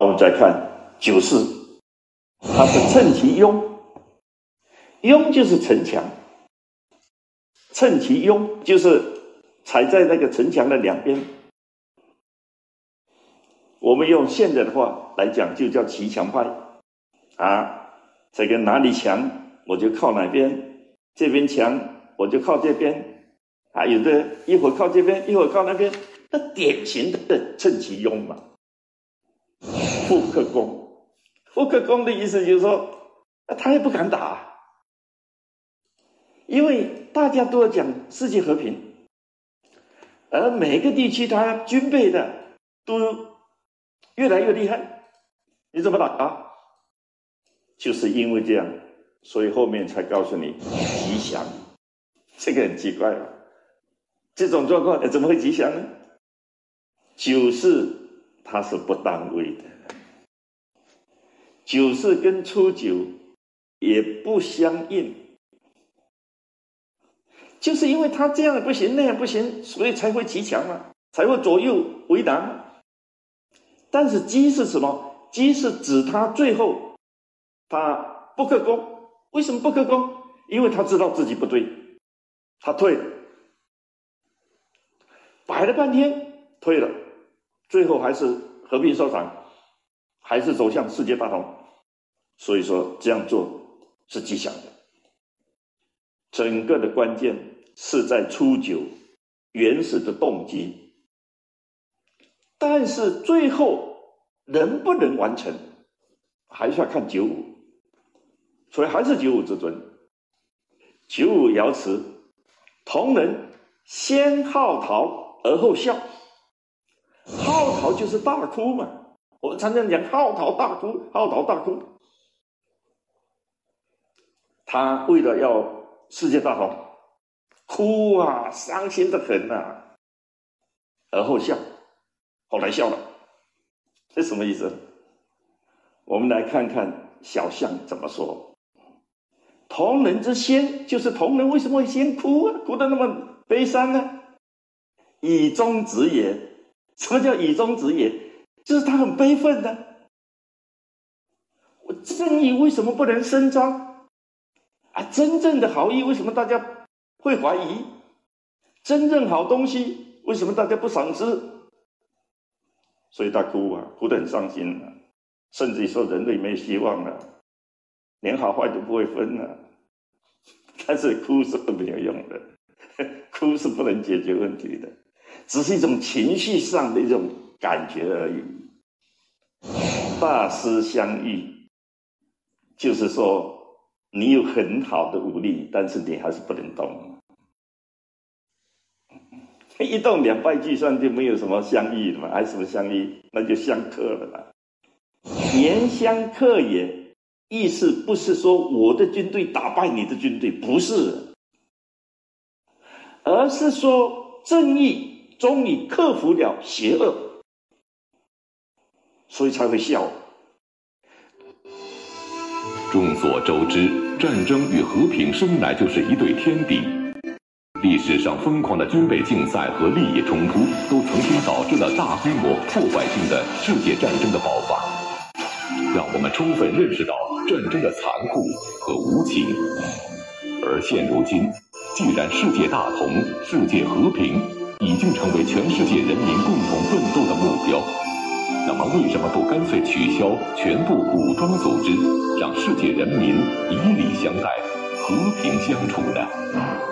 我们再看九四，它是趁其拥，拥就是城墙，趁其拥就是踩在那个城墙的两边。我们用现在的话来讲，就叫骑墙派啊。这个哪里强，我就靠哪边；这边强，我就靠这边。啊，有的一会儿靠这边，一会儿靠那边，那典型的趁其拥嘛。不可攻，不可攻的意思就是说，他也不敢打，因为大家都要讲世界和平，而每个地区他军备的都越来越厉害，你怎么打啊？就是因为这样，所以后面才告诉你吉祥，这个很奇怪啊，这种状况怎么会吉祥呢？九是它是不当位的。九四跟初九也不相应，就是因为他这样不行那样不行，所以才会骑墙嘛，才会左右为难。但是鸡是什么？鸡是指他最后他不克攻，为什么不克攻？因为他知道自己不对，他退了，摆了半天退了，最后还是和平收场，还是走向世界大同。所以说这样做是吉祥的。整个的关键是在初九原始的动机，但是最后能不能完成，还是要看九五。所以还是九五之尊。九五爻辞，同人先号啕而后笑。号啕就是大哭嘛，我们常常讲号啕大哭，号啕大哭。他为了要世界大同，哭啊，伤心的很呐，而后笑，后来笑了，这什么意思？我们来看看小象怎么说。同人之先，就是同人为什么会先哭啊？哭的那么悲伤呢？以中止也。什么叫以中止也？就是他很悲愤的。我正义为什么不能伸张？啊，真正的好意为什么大家会怀疑？真正好东西为什么大家不赏识？所以他哭啊，哭得很伤心啊，甚至于说人类没希望了，连好坏都不会分了。但是哭是没有用的，哭是不能解决问题的，只是一种情绪上的一种感觉而已。大师相遇，就是说。你有很好的武力，但是你还是不能动。一动两败俱伤，就没有什么相遇了嘛？还什么相遇？那就相克了嘛。言相克也，意思不是说我的军队打败你的军队，不是，而是说正义终于克服了邪恶，所以才会笑。众所周知，战争与和平生来就是一对天敌。历史上疯狂的军备竞赛和利益冲突，都曾经导致了大规模破坏性的世界战争的爆发，让我们充分认识到战争的残酷和无情。而现如今，既然世界大同、世界和平已经成为全世界人民共同奋斗的目标。那么，为什么不干脆取消全部武装组织，让世界人民以礼相待、和平相处呢？